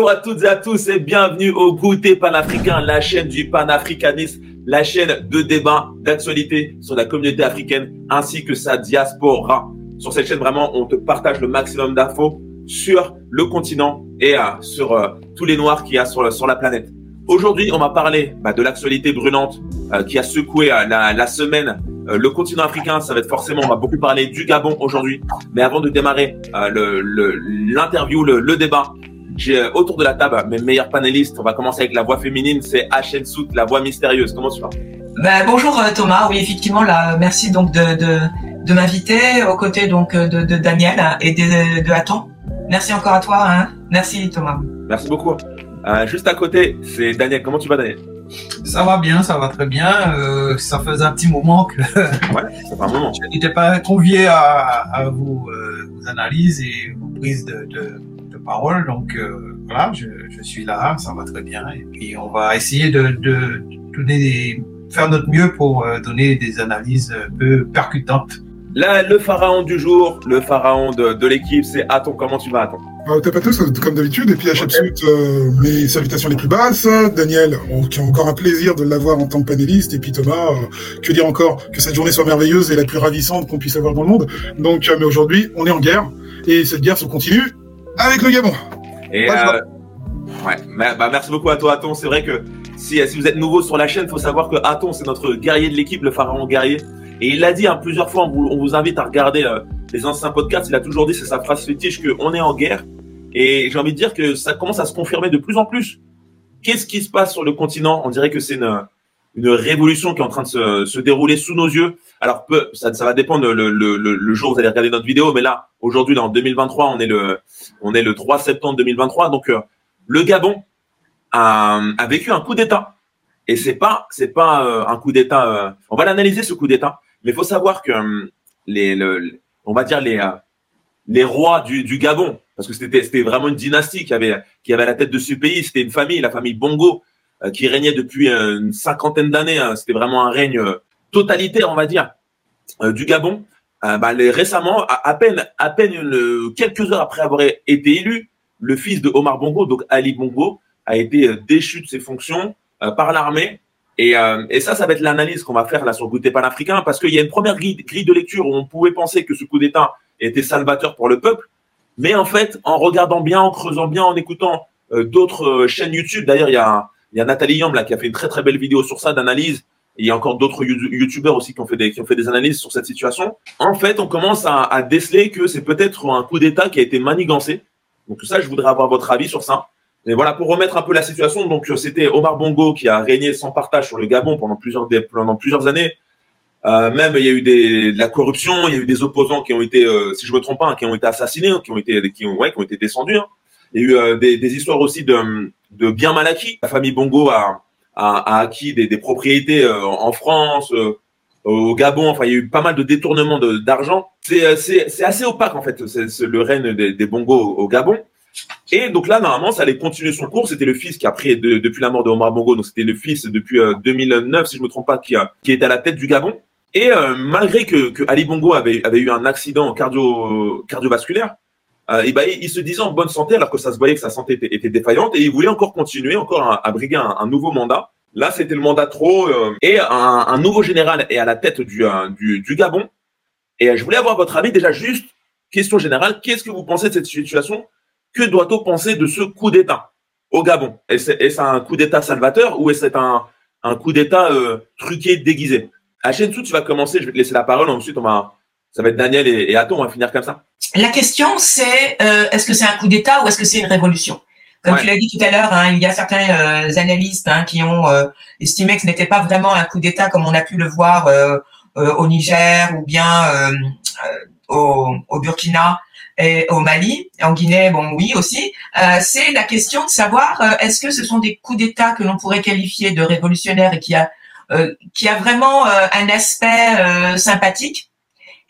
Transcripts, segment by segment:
Bonjour à toutes et à tous et bienvenue au Goûter panafricain, la chaîne du panafricanisme, la chaîne de débat, d'actualité sur la communauté africaine ainsi que sa diaspora. Sur cette chaîne, vraiment, on te partage le maximum d'infos sur le continent et euh, sur euh, tous les noirs qu'il y a sur, la planète. Aujourd'hui, on va parler bah, de l'actualité brûlante euh, qui a secoué la, semaine le continent africain. Ça va être forcément, on va beaucoup parler du Gabon aujourd'hui. Mais avant de démarrer l'interview, le, débat, autour de la table mes meilleurs panélistes. On va commencer avec la voix féminine, c'est H.N. Sout, la voix mystérieuse. Comment tu vas? Bah, Bonjour Thomas, oui effectivement, là, merci donc de, de, de m'inviter aux côtés donc de, de Daniel et de, de Hatton. Merci encore à toi. Hein. Merci Thomas. Merci beaucoup. Euh, juste à côté, c'est Daniel. Comment tu vas Daniel? Ça va bien, ça va très bien. Euh, ça faisait un petit moment que ouais, ça fait un moment. je n'étais pas convié à, à vos, euh, vos, analyses et vos prises de parole. Donc euh, voilà, je, je, suis là, ça va très bien. Et puis on va essayer de, de donner des, faire notre mieux pour euh, donner des analyses un peu percutantes Là, le pharaon du jour, le pharaon de, de l'équipe, c'est Aton. Comment tu vas, Aton? Euh, T'as pas tous, comme d'habitude. Et puis, à chaque okay. euh, mes salutations les plus basses. Daniel, on, qui a encore un plaisir de l'avoir en tant que panéliste. Et puis, Thomas, euh, que dire encore? Que cette journée soit merveilleuse et la plus ravissante qu'on puisse avoir dans le monde. Donc, euh, mais aujourd'hui, on est en guerre. Et cette guerre se continue avec le Gabon. Et euh, ouais, bah, merci beaucoup à toi, Aton. C'est vrai que si, si vous êtes nouveau sur la chaîne, il faut savoir que Aton, c'est notre guerrier de l'équipe, le pharaon guerrier. Et il l'a dit hein, plusieurs fois, on vous, on vous, invite à regarder euh, les anciens podcasts, il a toujours dit, c'est sa phrase fétiche, qu'on est en guerre. Et j'ai envie de dire que ça commence à se confirmer de plus en plus. Qu'est-ce qui se passe sur le continent? On dirait que c'est une, une révolution qui est en train de se, dérouler sous nos yeux. Alors ça, va dépendre le, jour où vous allez regarder notre vidéo, mais là, aujourd'hui, en 2023, on est le, on est le 3 septembre 2023. Donc euh, le Gabon a, vécu un coup d'État. Et c'est pas, c'est pas euh, un coup d'État. on va l'analyser ce coup d'État. Mais il faut savoir que les, le, on va dire les, euh, les rois du, Gabon, parce que c'était, c'était vraiment une dynastie qui avait, qui avait à la tête de ce pays. C'était une famille, la famille Bongo, euh, qui régnait depuis une cinquantaine d'années. Hein. C'était vraiment un règne euh, totalitaire, on va dire, du Gabon. Bah, récemment, à, peine, à peine quelques heures après avoir été élu, le fils de Omar Bongo, donc Ali Bongo, a été déchu de ses fonctions par l'armée et, euh, ça, ça va être l'analyse qu'on va faire là sur le goûter panafricain, parce qu'il y a une première grille, de lecture où on pouvait penser que ce coup d'État était salvateur pour le peuple, mais en fait, en regardant bien, en creusant bien, en écoutant euh, d'autres euh, chaînes YouTube, d'ailleurs, il y a, il y a Nathalie Yamb là qui a fait une très très belle vidéo sur ça d'analyse. Il y a encore d'autres YouTubeurs aussi qui ont fait des qui ont fait des analyses sur cette situation. En fait, on commence à, à déceler que c'est peut-être un coup d'État qui a été manigancé. Donc ça, je voudrais avoir votre avis sur ça. Mais voilà, pour remettre un peu la situation, donc euh, c'était Omar Bongo qui a régné sans partage sur le Gabon pendant plusieurs, pendant plusieurs années. Euh, même il y a eu des, de la corruption, il y a eu des opposants qui ont été, euh, si je me trompe pas, hein, qui ont été assassinés, qui ont été, qui ont, ouais, qui ont été descendus. Hein. Il y a eu euh, des, des, histoires aussi de, de biens mal acquis. La famille Bongo a, acquis des, propriétés euh, en France, au Gabon. Enfin, il y a eu pas mal de détournements d'argent. C'est, c'est, assez opaque en fait, le règne des, Bongo au Gabon. Et donc là, normalement, ça allait continuer son cours. C'était le fils qui a pris de, depuis la mort de Omar Bongo, donc c'était le fils depuis euh, 2009, si je me trompe pas, qui, a, était à la tête du Gabon. Et euh, malgré que, Ali Bongo avait, eu un accident cardio, cardiovasculaire, euh, et ben, il, il, se disait en bonne santé alors que ça se voyait que sa santé était, défaillante et il voulait encore continuer, encore à, briguer un, nouveau mandat. Là, c'était le mandat trop euh, et un, nouveau général est à la tête du, euh, du, Gabon. Et je voulais avoir votre avis déjà juste question générale. Qu'est-ce que vous pensez de cette situation? Que doit-on penser de ce coup d'État au Gabon? Est-ce un coup d'État salvateur ou est-ce un, un coup d'État euh, truqué, déguisé? Hachentou, tu vas commencer, je vais te laisser la parole, ensuite on va, ça va être Daniel et, et Aton, on va finir comme ça. La question c'est, euh, est-ce que c'est un coup d'État ou est-ce que c'est une révolution? Comme ouais. tu l'as dit tout à l'heure, hein, il y a certains euh, analystes hein, qui ont euh, estimé que ce n'était pas vraiment un coup d'État comme on a pu le voir euh, au Niger ou bien au, au Burkina et au Mali, en Guinée, bon oui aussi, euh, c'est la question de savoir euh, est-ce que ce sont des coups d'État que l'on pourrait qualifier de révolutionnaires et qui a euh, qui a vraiment un aspect sympathique?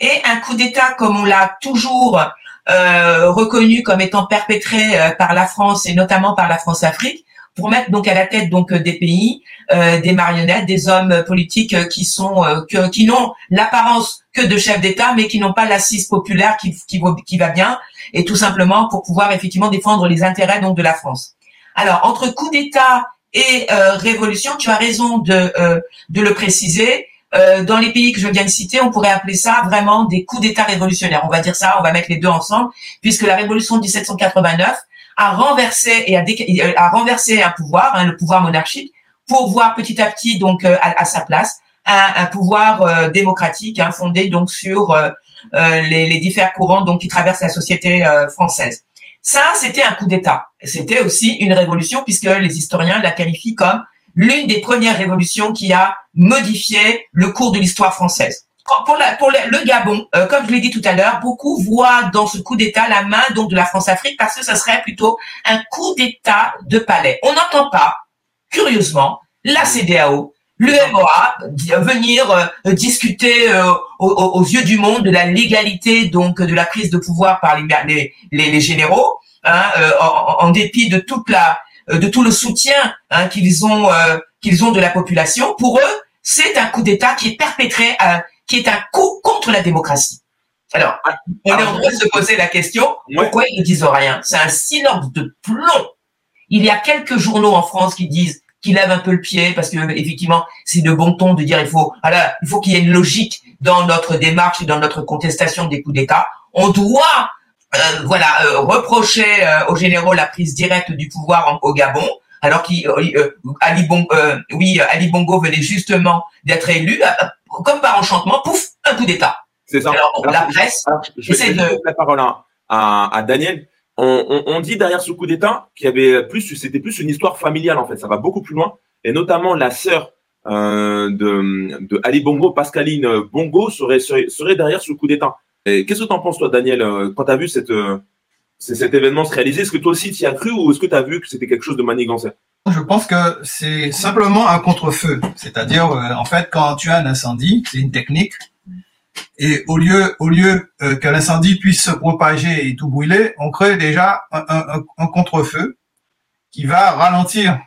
Et un coup d'État comme on l'a toujours reconnu comme étant perpétré par la France et notamment par la France-Afrique pour mettre donc à la tête donc des pays euh, des marionnettes, des hommes politiques qui sont euh, qui n'ont l'apparence que de chefs d'État, mais qui n'ont pas l'assise populaire qui, qui, qui va bien, et tout simplement pour pouvoir effectivement défendre les intérêts donc de la France. Alors, entre coup d'État et euh, révolution, tu as raison de, euh, de le préciser. Euh, dans les pays que je viens de citer, on pourrait appeler ça vraiment des coups d'État révolutionnaires. On va dire ça, on va mettre les deux ensemble, puisque la révolution de 1789 a renversé et a, a renversé un pouvoir, hein, le pouvoir monarchique, pour voir petit à petit donc à, sa place un, un pouvoir démocratique hein, fondé donc sur les, les différents courants donc qui traversent la société française. Ça, c'était un coup d'État. C'était aussi une révolution puisque les historiens la qualifient comme l'une des premières révolutions qui a modifié le cours de l'histoire française. Pour, le Gabon, euh, comme je l'ai dit tout à l'heure, beaucoup voient dans ce coup d'État la main donc de la France-Afrique parce que ce serait plutôt un coup d'État de palais. On n'entend pas, curieusement, la CDAO, le MOA venir euh, discuter euh, aux, yeux du monde de la légalité donc de la prise de pouvoir par les, généraux, hein, en, dépit de toute la de tout le soutien hein, qu'ils ont qu'ils ont de la population. Pour eux, c'est un coup d'État qui est perpétré, qui est un coup contre la démocratie. Alors, on est en train de se poser la question pourquoi ils ne disent rien? C'est un silence de plomb. Il y a quelques journaux en France qui disent qui lève un peu le pied parce que effectivement c'est de bon ton de dire il faut voilà il faut qu'il y ait une logique dans notre démarche et dans notre contestation des coups d'État. On doit euh, voilà euh, reprocher euh, aux généraux la prise directe du pouvoir au Gabon alors qu'Ali Ali Bongo, oui Ali Bongo venait justement d'être élu comme par enchantement pouf un coup d'État. C'est ça. Alors, la presse je, vais de la parole à, à Daniel on, dit derrière ce coup d'État qu'il y avait plus, c'était plus une histoire familiale en fait. Ça va beaucoup plus loin, et notamment la sœur euh, de, Ali Bongo, Pascaline Bongo, serait, serait, derrière ce coup d'État. Qu'est-ce que tu en penses toi, Daniel, euh, quand tu as vu cette, euh, cet événement se réaliser Est-ce que toi aussi tu y as cru ou est-ce que tu as vu que c'était quelque chose de manigancé? Je pense que c'est simplement un contre-feu. C'est-à-dire, en fait, quand tu as un incendie, c'est une technique et au lieu, au lieu euh, que l'incendie puisse se propager et tout brûler, on crée déjà un, un, contre-feu qui va ralentir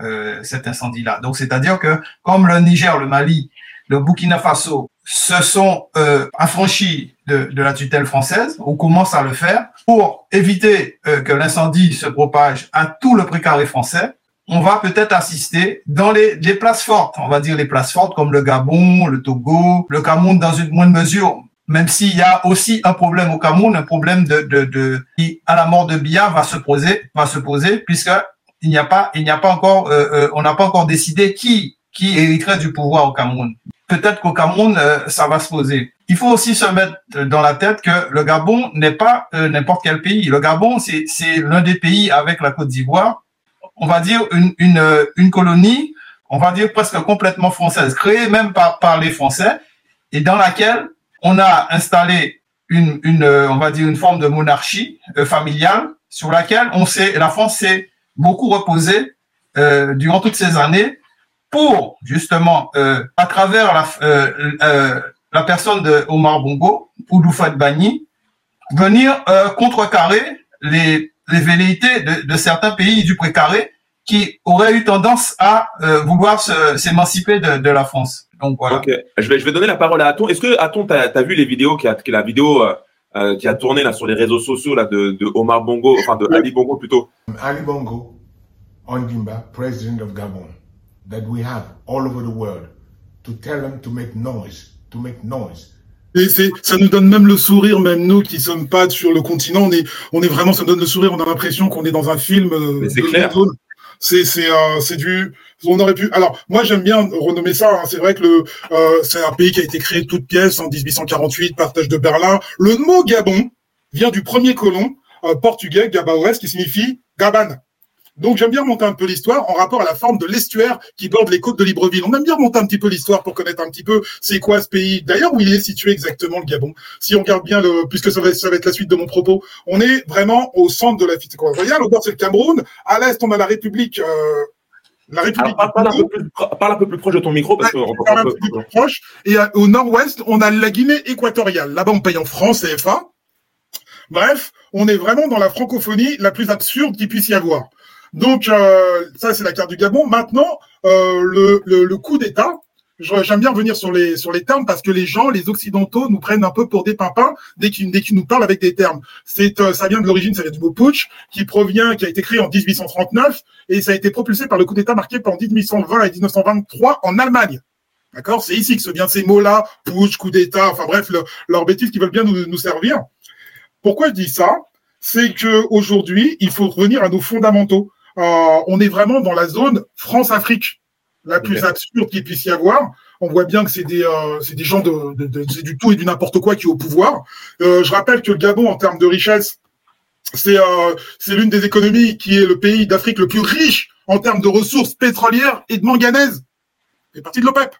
euh, cet incendie-là. Donc, c'est-à-dire que comme le Niger, le Mali, le Burkina Faso se sont euh, affranchis de, de, la tutelle française, on commence à le faire pour éviter euh, que l'incendie se propage à tout le précaré français. On va peut-être assister dans les, les, places fortes, on va dire les places fortes comme le Gabon, le Togo, le Cameroun dans une moindre mesure, même s'il y a aussi un problème au Cameroun, un problème de, de, de qui à la mort de Biya va se poser, va se poser, puisque il n'y a pas, il n'y a pas encore, euh, euh, on n'a pas encore décidé qui qui hériterait du pouvoir au Cameroun. Peut-être qu'au Cameroun, euh, ça va se poser. Il faut aussi se mettre dans la tête que le Gabon n'est pas n'importe quel pays. Le Gabon, c'est l'un des pays avec la Côte d'Ivoire on va dire, une, une colonie, on va dire presque complètement française, créée même par, les Français, et dans laquelle on a installé une, on va dire, une forme de monarchie euh, familiale sur laquelle on la France s'est beaucoup reposée euh, durant toutes ces années pour justement, euh, à travers la, euh, euh, la personne de Omar Bongo ou d'Oufat Bani, venir contrecarrer les les velléités de, de, certains pays du précaré qui auraient eu tendance à euh, vouloir s'émanciper de, de, la France. Donc voilà. Ok, je vais, je vais donner la parole à Aton. Est-ce que Aton, tu as, vu les vidéos qui a, qui, la vidéo qui a tourné là sur les réseaux sociaux là de, de Omar Bongo, enfin de Ali Bongo plutôt? Ali Bongo, Ondimba, president of Gabon, that we have all over the world, to tell them to make noise, to make noise. Et c'est, ça nous donne même le sourire, même nous qui sommes pas sur le continent, on est, on est vraiment, ça nous donne le sourire, on a l'impression qu'on est dans un film. Euh, c'est clair. C'est, c'est, euh, c'est du, on aurait pu. Alors, moi, j'aime bien renommer ça. Hein. C'est vrai que le, euh, c'est un pays qui a été créé toute pièce en 1848, partage de Berlin. Le mot Gabon vient du premier colon euh, portugais Gabaoès, qui signifie Gabane. Donc j'aime bien remonter un peu l'histoire en rapport à la forme de l'estuaire qui borde les côtes de Libreville. On aime bien remonter un petit peu l'histoire pour connaître un petit peu c'est quoi ce pays. D'ailleurs où il est situé exactement le Gabon. Si on regarde bien le, puisque ça va, ça va être la suite de mon propos, on est vraiment au centre de la fête royale. Au nord c'est le Cameroun, à l'est on a la République. Euh, la République. parle, un peu plus, parle, un peu plus, proche de ton micro parce qu'on parle un peu plus proche. Et euh, au nord-ouest, on a la Guinée équatoriale. Là-bas, on paye en francs CFA. Bref, on est vraiment dans la francophonie la plus absurde qu'il puisse y avoir. Donc euh, ça c'est la carte du Gabon. Maintenant euh, le, le, le, coup d'État, j'aime bien revenir sur les sur les termes parce que les gens, les occidentaux, nous prennent un peu pour des pimpins dès qu'ils nous parlent avec des termes. C'est euh, ça vient de l'origine, ça vient du mot putsch, qui provient, qui a été créé en 1839 et ça a été propulsé par le coup d'État marqué en 1820 et 1923 en Allemagne. D'accord? C'est ici que se vient ces mots-là, putsch, coup d'État, enfin bref, leurs bêtises qui veulent bien nous, nous servir. Pourquoi je dis ça? C'est que aujourd'hui, il faut revenir à nos fondamentaux. Euh, on est vraiment dans la zone France-Afrique la plus absurde qu'il puisse y avoir. On voit bien que c'est des, euh, c'est des gens de, de, de c'est du tout et du n'importe quoi qui est au pouvoir. Euh, je rappelle que le Gabon, en termes de richesse, c'est euh, c'est l'une des économies qui est le pays d'Afrique le plus riche en termes de ressources pétrolières et de manganèse. C'est parti de l'OPEP.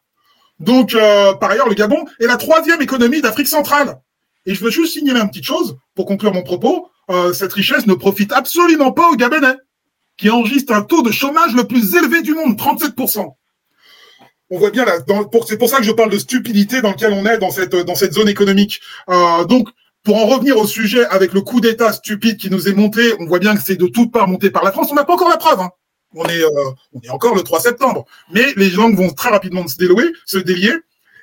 Donc, par ailleurs, le Gabon est la troisième économie d'Afrique centrale. Et je veux juste signaler une petite chose pour conclure mon propos. Cette richesse ne profite absolument pas aux Gabonais qui enregistre un taux de chômage le plus élevé du monde, 37%. On voit bien là, c'est pour ça que je parle de stupidité dans lequel on est dans cette dans cette zone économique. Euh, donc, pour en revenir au sujet avec le coup d'État stupide qui nous est montré, on voit bien que c'est de toutes parts monté par la France. On n'a pas encore la preuve. Hein. On est euh, on est encore le 3 septembre, mais les langues vont très rapidement se délouer, se délier,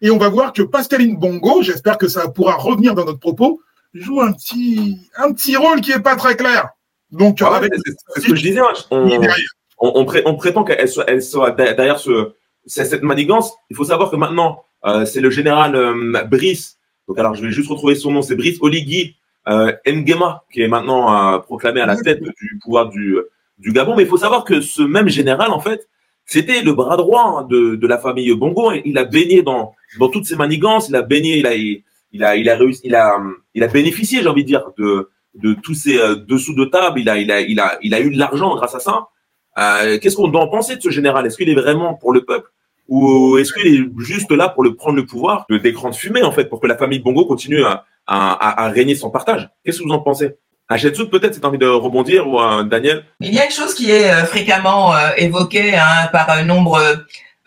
et on va voir que Pascaline Bongo, j'espère que ça pourra revenir dans notre propos, joue un petit un petit rôle qui est pas très clair. Donc, c'est ce que je disais. Hein. On, prétend qu'elle soit, elle soit derrière ce, cette manigance. Il faut savoir que maintenant, euh, c'est le général euh, Brice. Donc, alors, je vais juste retrouver son nom. C'est Brice Oligui euh, Ngema qui est maintenant euh, proclamé à la tête du pouvoir du, du Gabon. Mais il faut savoir que ce même général, en fait, c'était le bras droit hein, de, de la famille Bongo. Il a baigné dans, dans toutes ces manigances. Il a baigné, il a, il a, il a réussi, il a, il a bénéficié, j'ai envie de dire, de, de tous ces euh, dessous de table. Il a, il a, il a, il a eu de l'argent grâce à ça. Euh, Qu'est-ce qu'on doit en penser de ce général? Est-ce qu'il est vraiment pour le peuple? Ou est-ce qu'il est juste là pour le prendre le pouvoir, le d'écran de fumée en fait, pour que la famille Bongo continue à, régner son partage? Qu'est-ce que vous en pensez? Achetsu, peut-être, c'est envie de rebondir ou euh, Daniel? Il y a une chose qui est euh, fréquemment évoquée hein, par un nombre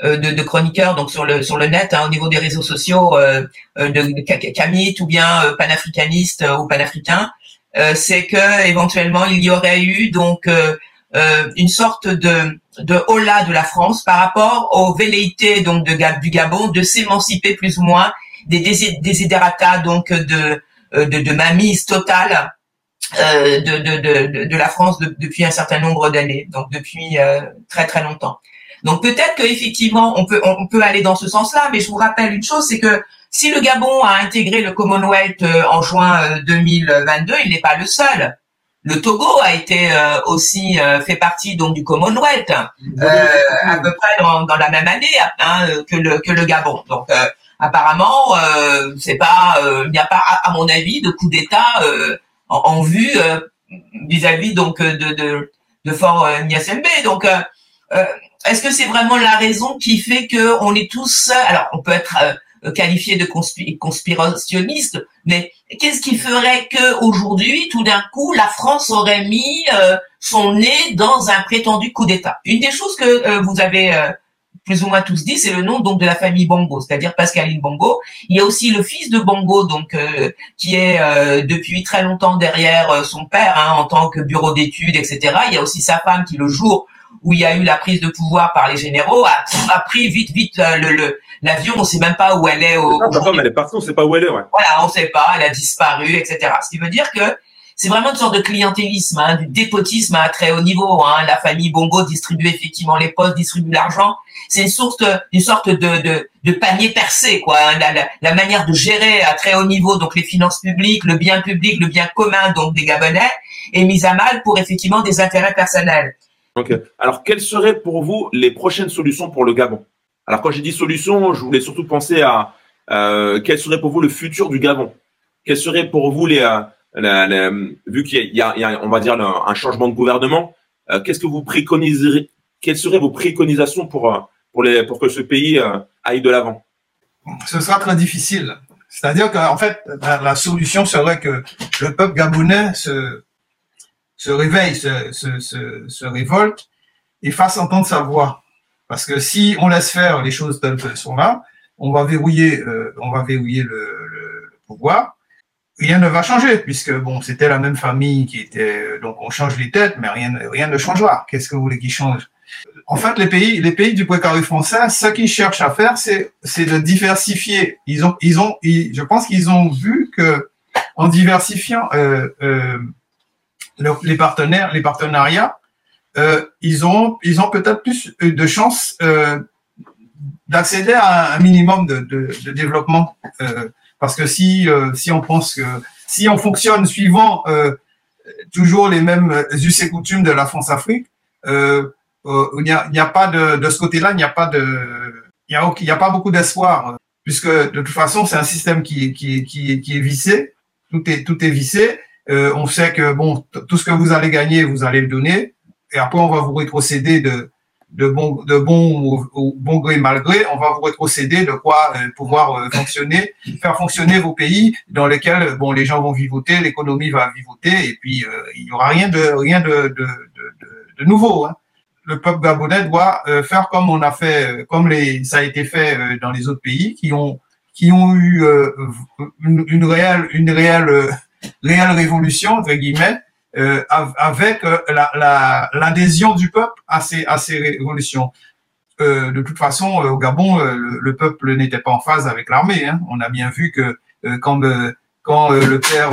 de, de, chroniqueurs donc sur le sur le net hein, au niveau des réseaux sociaux de, de ou bien panafricaniste ou panafricain euh, c'est que éventuellement il y aurait eu donc euh, euh, une sorte de de hola de la France par rapport aux velléités donc de du Gabon de s'émanciper plus ou moins des désiderata donc de de, de mamise totale euh, de, de, de, de, la France depuis un certain nombre d'années, donc depuis très très longtemps. Donc peut-être qu'effectivement on peut on peut aller dans ce sens-là, mais je vous rappelle une chose, c'est que si le Gabon a intégré le Commonwealth euh, en juin 2022, euh, il n'est pas le seul. Le Togo a été euh, aussi fait partie donc du Commonwealth à peu près dans, la même année hein, que le que le Gabon. Donc apparemment c'est pas il n'y a pas à, mon avis de coup d'État en, vue vis-à-vis donc de de, de Fort Niasembe. Donc est-ce que c'est vraiment la raison qui fait que on est tous alors on peut être euh, qualifié de conspirationniste, mais qu'est-ce qui ferait que aujourd'hui, tout d'un coup, la France aurait mis euh, son nez dans un prétendu coup d'État? Une des choses que euh, vous avez plus ou moins tous dit, c'est le nom donc de la famille Bongo, c'est-à-dire Pascaline Bongo. Il y a aussi le fils de Bongo, donc qui est depuis très longtemps derrière son père hein, en tant que bureau d'études, etc. Il y a aussi sa femme qui, le jour où il y a eu la prise de pouvoir par les généraux, a, a pris vite, vite le, le, L'avion, on sait même pas où elle est. Au, non, femme, elle est partie, on sait pas où elle est. Ouais. Voilà, on sait pas, elle a disparu, etc. Ce qui veut dire que c'est vraiment une sorte de clientélisme, hein, du dépotisme à très haut niveau. Hein. La famille Bongo distribue effectivement les postes, distribue l'argent. C'est une sorte, une sorte de, de, de panier percé, quoi. Hein. La, la, la, manière de gérer à très haut niveau, donc les finances publiques, le bien public, le bien commun, donc des Gabonais, est mise à mal pour effectivement des intérêts personnels. Ok. Alors, quelles seraient pour vous les prochaines solutions pour le Gabon? Alors quand j'ai dit solution, je voulais surtout penser à euh, quel serait pour vous le futur du Gabon? Quel serait pour vous les, euh, vu qu'il y, a, on va dire un changement de gouvernement, euh, qu'est-ce que vous préconiserez Quelles seraient vos préconisations pour pour les pour que ce pays aille de l'avant? Ce sera très difficile. C'est-à-dire qu'en fait, la, solution serait que le peuple gabonais se se réveille, se, se, se révolte et fasse entendre sa voix. Parce que si on laisse faire les choses telles qu'elles sont là, on va verrouiller, euh, on va verrouiller le, le, pouvoir. Rien ne va changer puisque bon, c'était la même famille qui était. Donc on change les têtes, mais rien, rien ne changera. Qu'est-ce que vous voulez qu'il change en fait, les pays, les pays du précaré français, ce qu'ils cherchent à faire, c'est, de diversifier. Ils ont, ils ont, je pense qu'ils ont vu que en diversifiant euh, euh, les partenaires, les partenariats, euh, ils ont, ils ont peut-être plus de chances euh, d'accéder à un minimum de, de, de développement. Euh, parce que si, euh, si on pense que si on fonctionne suivant toujours les mêmes us et coutumes de la France-Afrique, il n'y a, y a pas de, de ce côté-là, il n'y a pas de, il y a, a pas beaucoup d'espoir, puisque de toute façon c'est un système qui, qui, qui, qui est vissé, tout est, tout est vissé. on sait que bon, tout ce que vous allez gagner, vous allez le donner et après on va vous rétrocéder de de bon de bon ou, bon gré mal gré, on va vous rétrocéder de quoi euh, pouvoir euh, fonctionner, faire fonctionner vos pays dans lesquels bon les gens vont vivoter, l'économie va vivoter et puis euh, il y aura rien de rien de de, de, de nouveau. Hein. Le peuple gabonais doit faire comme on a fait, comme les ça a été fait dans les autres pays qui ont qui ont eu une, une réelle une réelle réelle révolution entre guillemets euh, avec euh, l'adhésion la, du peuple à ces, à ces révolutions. Euh, de toute façon, au Gabon, le, peuple n'était pas en phase avec l'armée. Hein. On a bien vu que quand, quand le père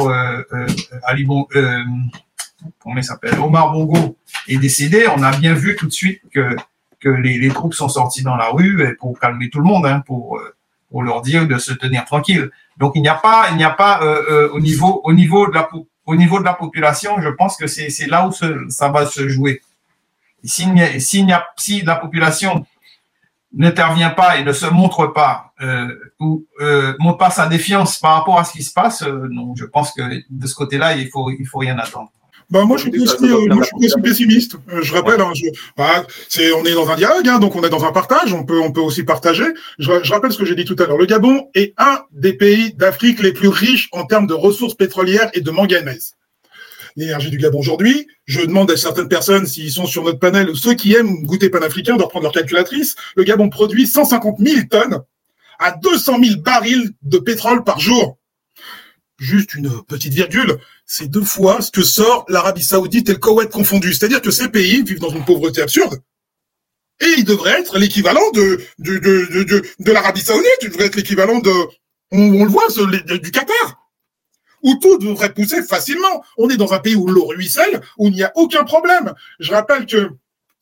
Ali bon, comment s'appelle, Omar Bongo est décédé, on a bien vu tout de suite que que les, les troupes sont sorties dans la rue pour calmer tout le monde, hein, pour pour leur dire de se tenir tranquille. Donc il n'y a pas il n'y a pas au niveau au niveau de la au niveau de la population, je pense que c'est là où ça va se jouer. Si, la population n'intervient pas et ne se montre pas euh, ou euh, montre pas sa défiance par rapport à ce qui se passe, euh, non, je pense que de ce côté-là, il faut il faut rien attendre. Bah moi je suis plus, moi, je suis pessimiste. je rappelle, hein, bah, c'est on est dans un dialogue, hein, donc on est dans un partage. On peut on peut aussi partager. Je, je rappelle ce que j'ai dit tout à l'heure. Le Gabon est un des pays d'Afrique les plus riches en termes de ressources pétrolières et de manganèse. L'énergie du Gabon aujourd'hui. Je demande à certaines personnes s'ils sont sur notre panel, ceux qui aiment goûter panafricain, de reprendre leur calculatrice. Le Gabon produit 150 000 tonnes à 200 000 barils de pétrole par jour juste une petite virgule, c'est deux fois ce que sort l'Arabie Saoudite et le Koweït confondus. C'est-à-dire que ces pays vivent dans une pauvreté absurde. Et ils devraient être l'équivalent de, de, de, de, de l'Arabie Saoudite, ils devraient être l'équivalent de, on, le voit, du Qatar. Où tout devrait pousser facilement. On est dans un pays où l'eau ruisselle, où il n'y a aucun problème. Je rappelle que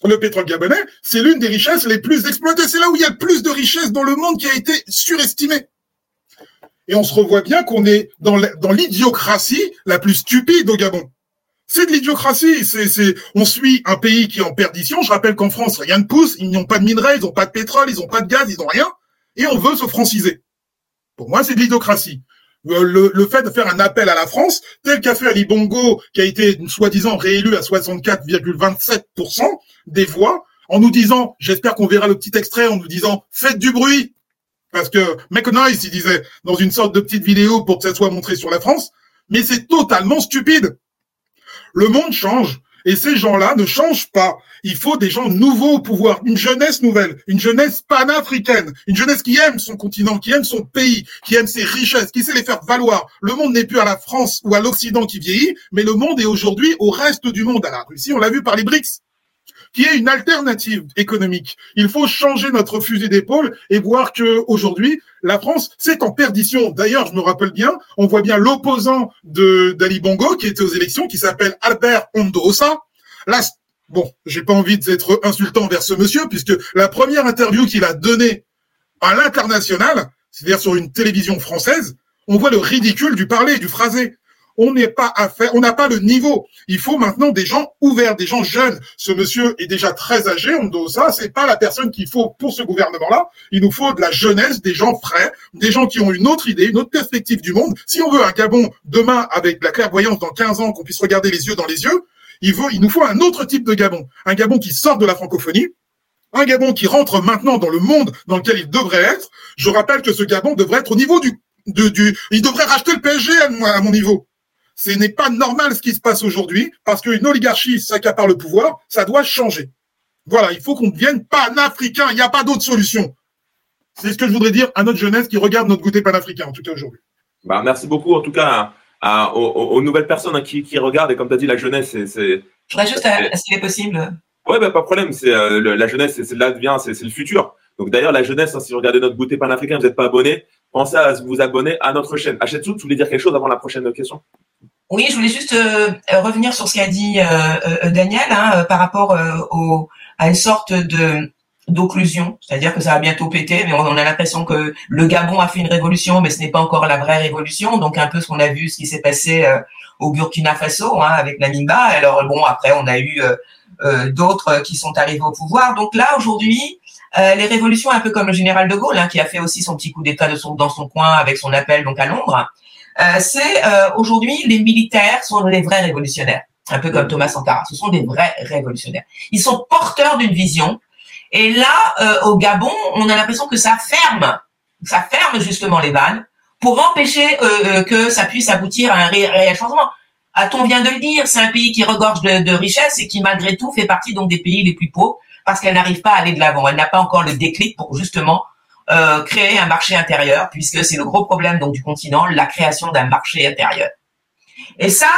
le pétrole gabonais, c'est l'une des richesses les plus exploitées. C'est là où il y a le plus de richesses dans le monde qui a été surestimée. Et on se revoit bien qu'on est dans l'idiocratie la plus stupide au Gabon. C'est de l'idiocratie. C'est, c'est, on suit un pays qui est en perdition. Je rappelle qu'en France, rien ne pousse. Ils n'ont pas de minerais, ils n'ont pas de pétrole, ils n'ont pas de gaz, ils n'ont rien. Et on veut se franciser. Pour moi, c'est de l'idiocratie. Euh, le, le, fait de faire un appel à la France, tel qu'a fait Ali Bongo, qui a été soi-disant réélu à 64,27% des voix, en nous disant, j'espère qu'on verra le petit extrait, en nous disant, faites du bruit, parce que McNice, il disait dans une sorte de petite vidéo pour que ça soit montré sur la France, mais c'est totalement stupide. Le monde change et ces gens-là ne changent pas. Il faut des gens nouveaux au pouvoir, une jeunesse nouvelle, une jeunesse panafricaine, une jeunesse qui aime son continent, qui aime son pays, qui aime ses richesses, qui sait les faire valoir. Le monde n'est plus à la France ou à l'Occident qui vieillit, mais le monde est aujourd'hui au reste du monde, à la Russie. On l'a vu par les BRICS qui est une alternative économique. Il faut changer notre fusil d'épaule et voir que aujourd'hui, la France, c'est en perdition. D'ailleurs, je me rappelle bien, on voit bien l'opposant de d'Ali Bongo qui était aux élections, qui s'appelle Albert Ondrosa. Là, bon, j'ai pas envie d'être insultant vers ce monsieur, puisque la première interview qu'il a donnée à l'international, c'est-à-dire sur une télévision française, on voit le ridicule du parler, du phrasé on n'est pas à faire, on n'a pas le niveau. Il faut maintenant des gens ouverts, des gens jeunes. Ce monsieur est déjà très âgé, on doit ça, c'est pas la personne qu'il faut pour ce gouvernement-là. Il nous faut de la jeunesse, des gens frais, des gens qui ont une autre idée, une autre perspective du monde. Si on veut un Gabon demain avec la clairvoyance dans 15 ans, qu'on puisse regarder les yeux dans les yeux, il, veut, il nous faut un autre type de Gabon. Un Gabon qui sort de la francophonie, un Gabon qui rentre maintenant dans le monde dans lequel il devrait être. Je rappelle que ce Gabon devrait être au niveau du, du, il devrait racheter le PSG à mon niveau. Ce n'est pas normal ce qui se passe aujourd'hui, parce qu'une oligarchie s'accapare le pouvoir, ça doit changer. Voilà, il faut qu'on devienne panafricain, il n'y a pas d'autre solution. C'est ce que je voudrais dire à notre jeunesse qui regarde notre goûter panafricain, en tout cas aujourd'hui. Bah, merci beaucoup, en tout cas, aux, nouvelles personnes hein, qui, regardent, et comme tu as dit, la jeunesse, c'est... Je voudrais juste, s'il est possible, Ouais, bah, pas de problème. C'est la jeunesse, c'est l'advient, c'est le futur. Donc d'ailleurs, la jeunesse, hein, si vous regardez notre goûter panafricain, vous n'êtes pas abonné, pensez à vous abonner à notre chaîne. Achète tout, tu voulais dire quelque chose avant la prochaine question? Oui, je voulais juste revenir sur ce qu'a dit Daniel hein, par rapport au, à une sorte de d'occlusion, c'est-à-dire que ça va bientôt péter, mais on a l'impression que le Gabon a fait une révolution, mais ce n'est pas encore la vraie révolution. Donc un peu ce qu'on a vu, ce qui s'est passé euh, au Burkina Faso hein, avec Namibia. Alors bon, après on a eu euh, euh, d'autres qui sont arrivés au pouvoir. Donc là aujourd'hui, les révolutions, un peu comme le général de Gaulle, hein, qui a fait aussi son petit coup d'État dans son coin avec son appel donc à Londres. C'est aujourd'hui les militaires sont les vrais révolutionnaires, un peu comme Thomas Sankara. Ce sont des vrais révolutionnaires. Ils sont porteurs d'une vision et là, euh, au Gabon, on a l'impression que ça ferme, ça ferme justement les vannes pour empêcher euh, euh, que ça puisse aboutir à un réel changement. on vient de le dire, c'est un pays qui regorge de, de richesses et qui malgré tout fait partie donc des pays les plus pauvres parce qu'elle n'arrive pas à aller de l'avant. Elle n'a pas encore le déclic pour justement euh, créer un marché intérieur, puisque c'est le gros problème donc du continent, la création d'un marché intérieur. Et ça,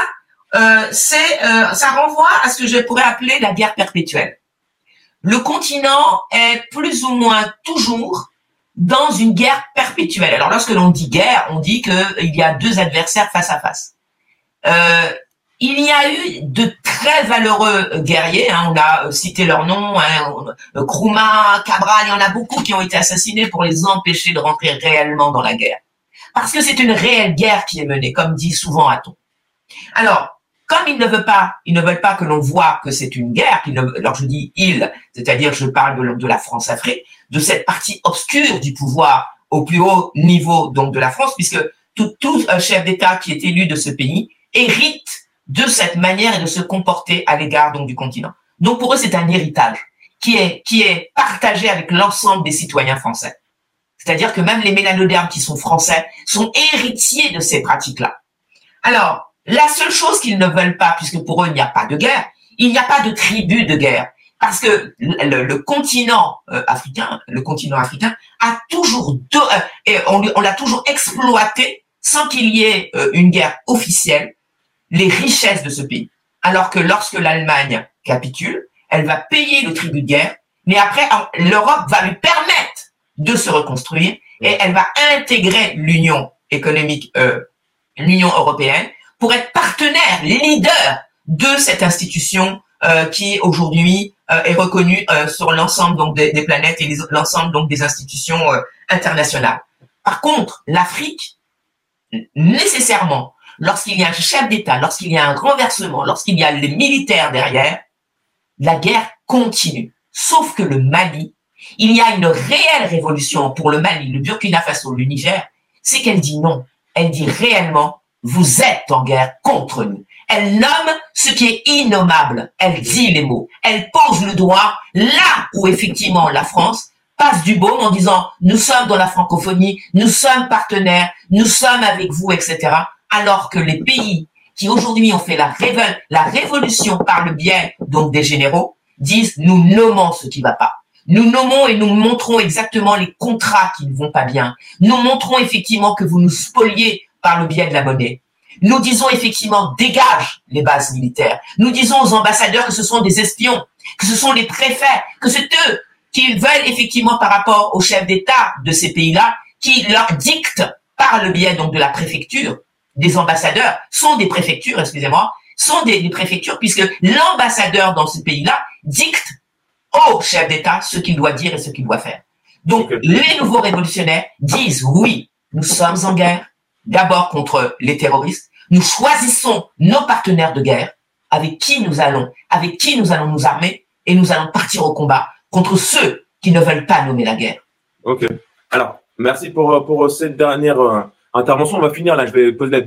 euh, c'est, ça renvoie à ce que je pourrais appeler la guerre perpétuelle le continent est plus ou moins toujours dans une guerre perpétuelle. Alors lorsque l'on dit guerre, on dit qu'il y a deux adversaires face à face. Euh, il y a eu de très valeureux guerriers, hein, on a euh, cité leurs noms, hein, Kruma, Cabral, il y en a beaucoup qui ont été assassinés pour les empêcher de rentrer réellement dans la guerre. Parce que c'est une réelle guerre qui est menée, comme dit souvent Aton. Alors, comme ils ne veulent pas, ils ne veulent pas que l'on voit que c'est une guerre, alors je dis ils, c'est-à-dire je parle de, la France-Afrique, de cette partie obscure du pouvoir au plus haut niveau donc de la France, puisque tout, tout chef d'État qui est élu de ce pays hérite de cette manière et de se comporter à l'égard donc du continent. Donc pour eux c'est un héritage qui est qui est partagé avec l'ensemble des citoyens français. C'est-à-dire que même les mélanodermes qui sont français sont héritiers de ces pratiques-là. Alors, la seule chose qu'ils ne veulent pas, puisque pour eux il n'y a pas de guerre, il n'y a pas de tribu de guerre, parce que le, continent euh, africain, le continent africain a toujours euh, et on, l'a toujours exploité sans qu'il y ait euh, une guerre officielle, les richesses de ce pays. Alors que lorsque l'Allemagne capitule, elle va payer le tribut de guerre, mais après l'Europe va lui permettre de se reconstruire et elle va intégrer l'Union économique, l'Union européenne, pour être partenaire, leader de cette institution euh, qui aujourd'hui euh, est reconnue euh, sur l'ensemble donc des, planètes et l'ensemble donc des institutions internationales. Par contre, l'Afrique, nécessairement, lorsqu'il y a un chef d'État, lorsqu'il y a un renversement, lorsqu'il y a les militaires derrière, la guerre continue. Sauf que le Mali, il y a une réelle révolution pour le Mali, le Burkina Faso, le Niger, c'est qu'elle dit non. Elle dit réellement vous êtes en guerre contre nous. Elle nomme ce qui est innommable. Elle dit les mots. Elle pose le doigt là où effectivement la France passe du baume en disant nous sommes dans la francophonie, nous sommes partenaires, nous sommes avec vous, etc. Alors que les pays qui aujourd'hui ont fait la, la révolution par le biais donc des généraux disent nous nommons ce qui va pas. Nous nommons et nous montrons exactement les contrats qui ne vont pas bien. Nous montrons effectivement que vous nous spoliez par le biais de la monnaie. Nous disons effectivement dégage les bases militaires. Nous disons aux ambassadeurs que ce sont des espions, que ce sont les préfets, que c'est eux qui veulent effectivement par rapport aux chefs d'État de ces pays-là, qui leur dictent par le biais donc de la préfecture, des ambassadeurs sont des préfectures, excusez-moi, sont des, préfectures puisque l'ambassadeur dans ce pays-là dicte au chef d'État ce qu'il doit dire et ce qu'il doit faire. Donc les nouveaux révolutionnaires disent oui, nous sommes en guerre, d'abord contre les terroristes. Nous choisissons nos partenaires de guerre avec qui nous allons, avec qui nous allons nous armer et nous allons partir au combat contre ceux qui ne veulent pas nommer la guerre. Ok. Alors, merci pour, pour cette dernière euh, intervention. On va finir là. Je vais poser la,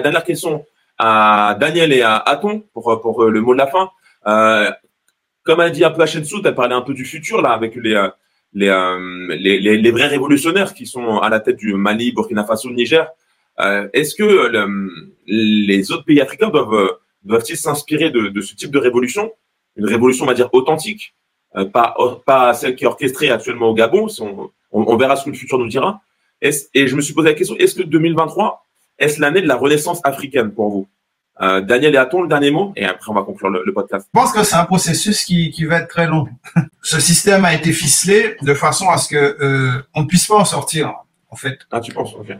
dernière question à Daniel et à Aton pour, pour le mot de la fin. Euh, comme a dit un peu Hachensou, tu as parlé un peu du futur là avec les, euh, euh, les, les, les, vrais révolutionnaires qui sont à la tête du Mali, Burkina Faso, Niger. Euh, Est-ce que le, les autres pays africains doivent doivent-ils s'inspirer de, de, ce type de révolution, une révolution, on va dire authentique, euh, pas pas celle qui est orchestrée actuellement au Gabon. On, on, verra ce que le futur nous dira. Et je me suis posé la question est-ce que 2023 est-ce l'année de la renaissance africaine pour vous? Euh, Daniel et Aton, le dernier mot, et après on va conclure le, podcast. Je pense que c'est un processus qui, qui va être très long. Ce système a été ficelé de façon à ce que euh, on ne puisse pas en sortir, en fait. Ah, tu penses, ok.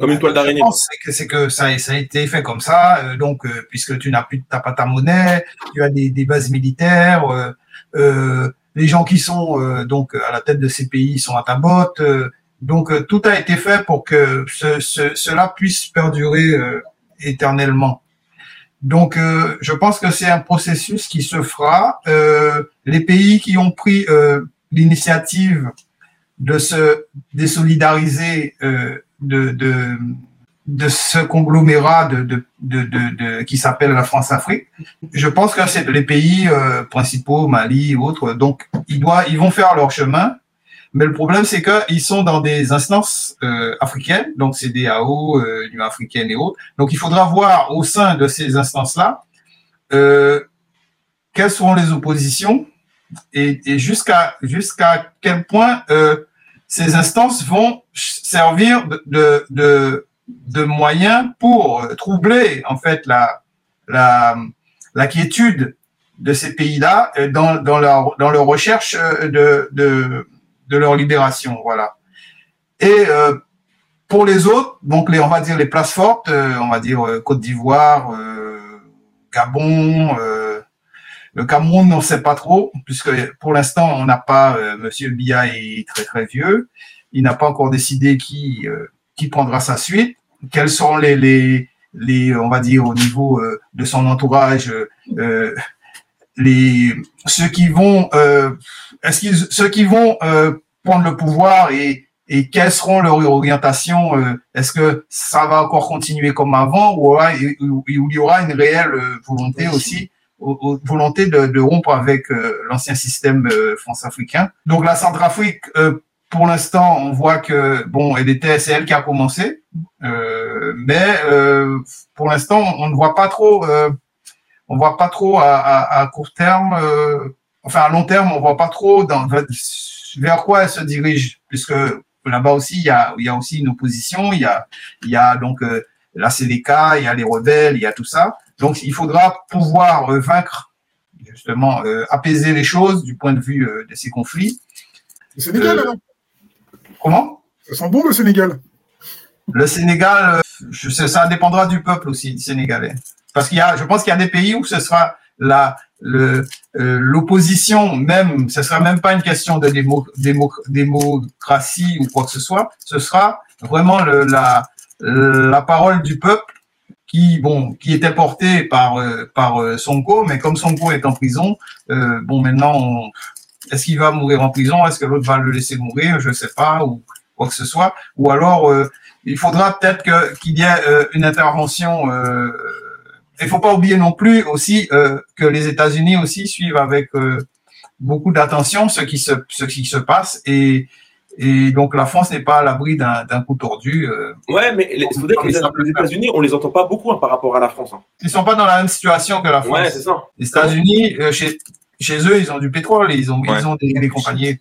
Comme une toile d'araignée. Je pense que c'est que ça, ça a été fait comme ça. Euh, donc, euh, puisque tu n'as plus, t'as pas ta monnaie, tu as des, des bases militaires. Euh, les gens qui sont donc à la tête de ces pays sont à ta botte. Donc, tout a été fait pour que ce, ce, cela puisse perdurer éternellement. Donc, euh, je pense que c'est un processus qui se fera. Euh, les pays qui ont pris euh, l'initiative de se désolidariser euh, de, de, de ce conglomérat de, de, de, qui s'appelle la France-Afrique, je pense que c'est les pays euh, principaux, Mali, autres. Donc, ils, doivent, ils vont faire leur chemin. Mais le problème, c'est qu'ils sont dans des instances euh, africaines, donc CDAO, euh, Union africaine et autres. Donc, il faudra voir au sein de ces instances-là euh, quelles seront les oppositions et, jusqu'à quel point euh, ces instances vont servir de, de, de, moyens pour troubler en fait la, la, quiétude de ces pays-là dans, dans, leur, dans leur recherche de de leur libération, voilà. Et euh, pour les autres, donc les, on va dire les places fortes, euh, on va dire euh, Côte d'Ivoire, Gabon, le Cameroun, on ne sait pas trop, puisque pour l'instant, on n'a pas, Monsieur Biya est très très vieux, il n'a pas encore décidé qui qui prendra sa suite, quels sont les les les, on va dire au niveau de son entourage, les ceux qui vont euh, est-ce qu'ils ceux qui vont euh, prendre le pouvoir et et quelles seront leurs orientations euh, Est-ce que ça va encore continuer comme avant ou, il y aura une réelle volonté aussi. volonté de, de rompre avec l'ancien système france-africain? Donc la Centrafrique, pour l'instant, on voit que bon, elle était, c'est elle qui a commencé, mais pour l'instant, on ne voit pas trop on voit pas trop à, à, à court terme, euh, enfin à long terme, on voit pas trop dans, vers quoi elle se dirige, puisque là-bas aussi il y a, il y a aussi une opposition, il y a, il y a donc euh, la CDK, il y a les rebelles, il y a tout ça. Donc il faudra pouvoir euh, vaincre, justement, apaiser les choses du point de vue de ces conflits. Le Sénégal, alors? Comment? Ça sent bon le Sénégal? Le Sénégal, je sais, ça dépendra du peuple aussi, du Sénégalais. Parce qu'il y a, je pense qu'il y a des pays où ce sera la le euh, l'opposition même, ce sera même pas une question de démo, démocratie ou quoi que ce soit, ce sera vraiment le, la la parole du peuple qui bon qui était portée par euh, par euh, Sonko, mais comme Sonko est en prison, euh, bon maintenant est-ce qu'il va mourir en prison, est-ce que l'autre va le laisser mourir, je sais pas ou quoi que ce soit, ou alors il faudra peut-être que qu'il y ait une intervention il faut pas oublier non plus aussi euh, que les États-Unis aussi suivent avec euh, beaucoup d'attention ce qui se ce qui se passe et et donc la France n'est pas à l'abri d'un coup tordu. Euh, ouais, mais les, les, États-Unis, on les entend pas beaucoup hein, par rapport à la France. Hein. Ils sont pas dans la même situation que la France. Ouais, c'est ça. Les États-Unis, euh, chez chez eux, ils ont du pétrole, ils ont ils ont des, des, compagnies,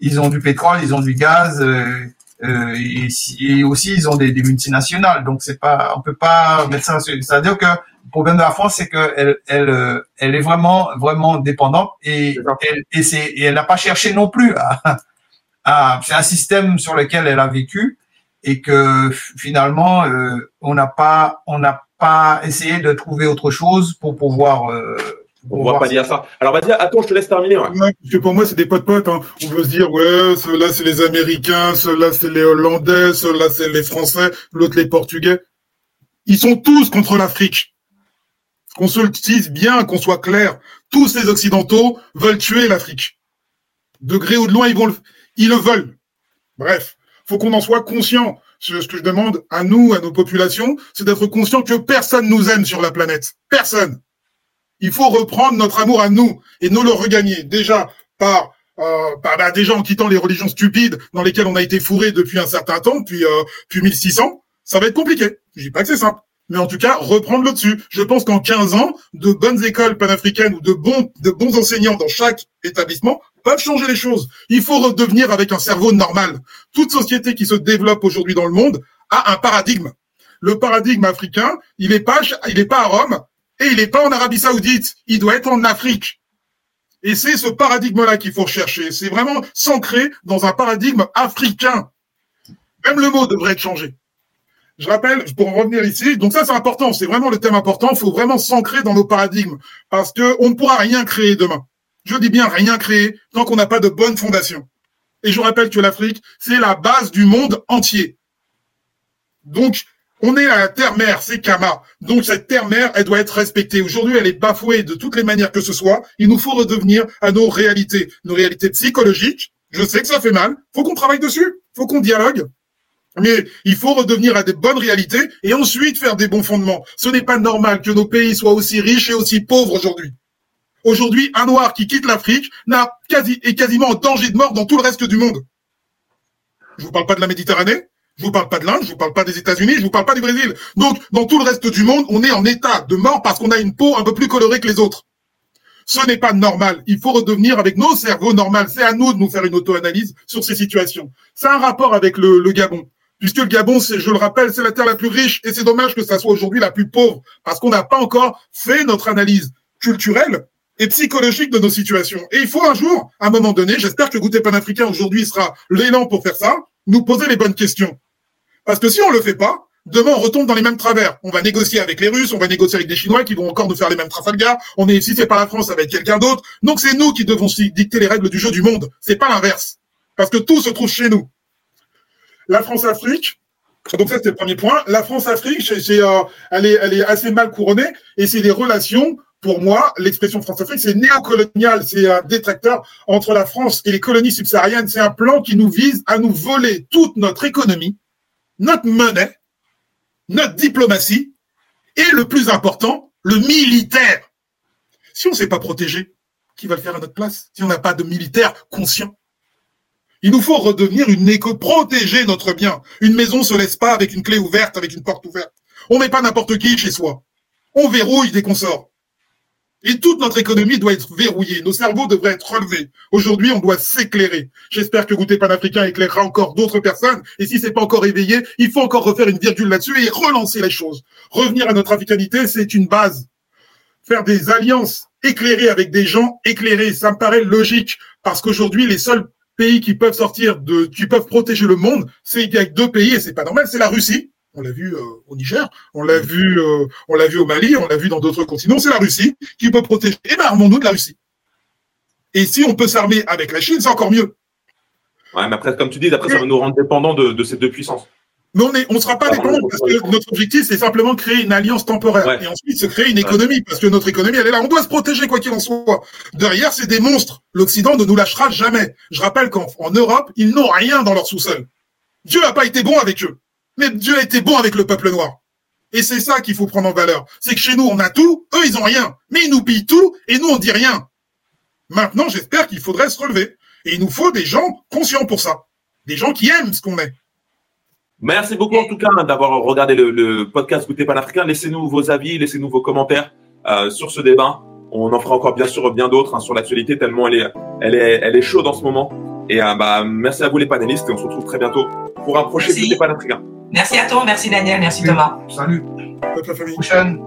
ils ont du pétrole, ils ont du gaz. Euh, euh, et, et, aussi ils ont des, des multinationales donc c'est pas on peut pas mettre ça c'est à dire que le problème de la France, c'est qu'elle elle, euh, elle est vraiment vraiment dépendante et elle et c'est et elle n'a pas cherché non plus à, à c'est un système sur lequel elle a vécu et que finalement euh, on n'a pas on n'a pas essayé de trouver autre chose pour pouvoir euh, on va pas dire ça. Alors vas-y, attends, je te laisse terminer. Ouais. pour moi, c'est des potes potes. Hein. On veut se dire, ouais, ceux-là c'est les Américains, ceux-là c'est les Hollandais, ceux-là c'est les Français, l'autre les Portugais. Ils sont tous contre l'Afrique qu'on se le dise bien, qu'on soit clair. Tous les Occidentaux veulent tuer l'Afrique. Degré ou de loin, ils vont le, ils le veulent. Bref, faut qu'on en soit conscient. Ce que je demande à nous, à nos populations, c'est d'être conscient que personne nous aime sur la planète. Personne. Il faut reprendre notre amour à nous et nous le regagner. Déjà par euh, bah, déjà en quittant les religions stupides dans lesquelles on a été fourré depuis un certain temps, depuis euh, depuis 1600, ça va être compliqué. Je dis pas que c'est simple mais en tout cas reprendre le dessus. Je pense qu'en 15 ans, de bonnes écoles panafricaines ou de bons, enseignants dans chaque établissement peuvent changer les choses. Il faut redevenir avec un cerveau normal. Toute société qui se développe aujourd'hui dans le monde a un paradigme. le paradigme africain, il est pas, à Rome et il est pas en Arabie Saoudite. Il doit être en Afrique. Et c'est ce paradigme-là qu'il faut chercher. C'est vraiment s'ancrer dans un paradigme africain. Même le mot devrait être changé. Je rappelle, pour en revenir ici, donc ça c'est important, c'est vraiment le thème important, il faut vraiment s'ancrer dans nos paradigmes, parce que on ne pourra rien créer demain. Je dis bien rien créer tant qu'on n'a pas de bonnes fondations. Et je rappelle que l'Afrique, c'est la base du monde entier. Donc, on est à la terre-mère, c'est Kama. Donc cette terre-mère, elle doit être respectée. Aujourd'hui, elle est bafouée de toutes les manières que ce soit. Il nous faut redevenir à nos réalités, nos réalités psychologiques. Je sais que ça fait mal. Faut qu'on travaille dessus. Faut qu'on dialogue. Mais il faut redevenir à des bonnes réalités et ensuite faire des bons fondements. Ce n'est pas normal que nos pays soient aussi riches et aussi pauvres aujourd'hui. Aujourd'hui, un noir qui quitte l'Afrique n'a est quasiment en danger de mort dans tout le reste du monde. Je vous parle pas de la Méditerranée, je vous parle pas de l'Inde, je vous parle pas des États-Unis, je vous parle pas du Brésil. Donc, dans tout le reste du monde, on est en état de mort parce qu'on a une peau un peu plus colorée que les autres. Ce n'est pas normal. Il faut redevenir avec nos cerveaux normaux. C'est à nous de nous faire une auto-analyse sur ces situations. C'est un rapport avec le Gabon puisque le Gabon, je le rappelle, c'est la terre la plus riche, et c'est dommage que ça soit aujourd'hui la plus pauvre, parce qu'on n'a pas encore fait notre analyse culturelle et psychologique de nos situations. Et il faut un jour, à un moment donné, j'espère que Goûter Panafricain aujourd'hui sera l'élan pour faire ça, nous poser les bonnes questions. Parce que si on le fait pas, demain on retombe dans les mêmes travers. On va négocier avec les Russes, on va négocier avec des Chinois qui vont encore nous faire les mêmes Trafalgar. On est, si c'est pas la France, ça va être quelqu'un d'autre. Donc c'est nous qui devons dicter les règles du jeu du monde. C'est pas l'inverse. Parce que tout se trouve chez nous la France-Afrique, donc ça c'était le premier point. La France-Afrique, c'est, euh, elle, est, assez mal couronnée et c'est des relations. Pour moi, l'expression France-Afrique, c'est néocolonial, c'est un détracteur entre la France et les colonies subsahariennes. C'est un plan qui nous vise à nous voler toute notre économie, notre monnaie, notre diplomatie et le plus important, le militaire. Si on ne s'est pas protégé, qui va le faire à notre place? Si on n'a pas de militaire conscient? Il nous faut redevenir une éco, protéger notre bien. Une maison se laisse pas avec une clé ouverte, avec une porte ouverte. On met pas n'importe qui chez soi. On verrouille dès qu'on sort. Et toute notre économie doit être verrouillée. Nos cerveaux devraient être relevés. Aujourd'hui, on doit s'éclairer. J'espère que Goûter Panafricain éclairera encore d'autres personnes. Et si c'est pas encore éveillé, il faut encore refaire une virgule là-dessus et relancer les choses. Revenir à notre africanité, c'est une base. Faire des alliances éclairées avec des gens éclairés, ça me paraît logique. Parce qu'aujourd'hui, les seuls pays qui peuvent sortir de, qui peuvent protéger le monde, c'est il y a deux pays et c'est pas normal, c'est la Russie. On l'a vu euh, au Niger, on l'a vu, euh, on l'a vu au Mali, on l'a vu dans d'autres continents. C'est la Russie qui peut protéger. Et eh ben, armons-nous de la Russie. Et si on peut s'armer avec la Chine, c'est encore mieux. Ouais, mais après, comme tu dis, après, ça va nous rendre dépendants de, de ces deux puissances. Mais on on sera pas dépendant parce que notre objectif, c'est simplement créer une alliance temporaire et ensuite se créer une économie parce que notre économie, elle est là. On doit se protéger quoi qu'il en soit. Derrière, c'est des monstres. L'Occident ne nous lâchera jamais. Je rappelle qu'en en Europe, ils n'ont rien dans leur sous-sol. Dieu n'a pas été bon avec eux, mais Dieu a été bon avec le peuple noir. Et c'est ça qu'il faut prendre en valeur. C'est que chez nous, on a tout, eux, ils ont rien. Mais ils nous pillent tout et nous, on dit rien. Maintenant, j'espère qu'il faudrait se relever. Et il nous faut des gens conscients pour ça. Des gens qui aiment ce qu'on est. Merci beaucoup en tout cas d'avoir regardé le, podcast Goûter Panafricain. Laissez-nous vos avis, laissez-nous vos commentaires euh, sur ce débat. On en fera encore bien sûr bien d'autres hein, sur l'actualité tellement elle est, elle est, elle est chaude en ce moment. Et euh, bah merci à vous les panélistes et on se retrouve très bientôt pour un prochain Goûter Panafricain. Merci à toi, merci Daniel, merci Thomas. Salut. Toute la famille. Prochaine.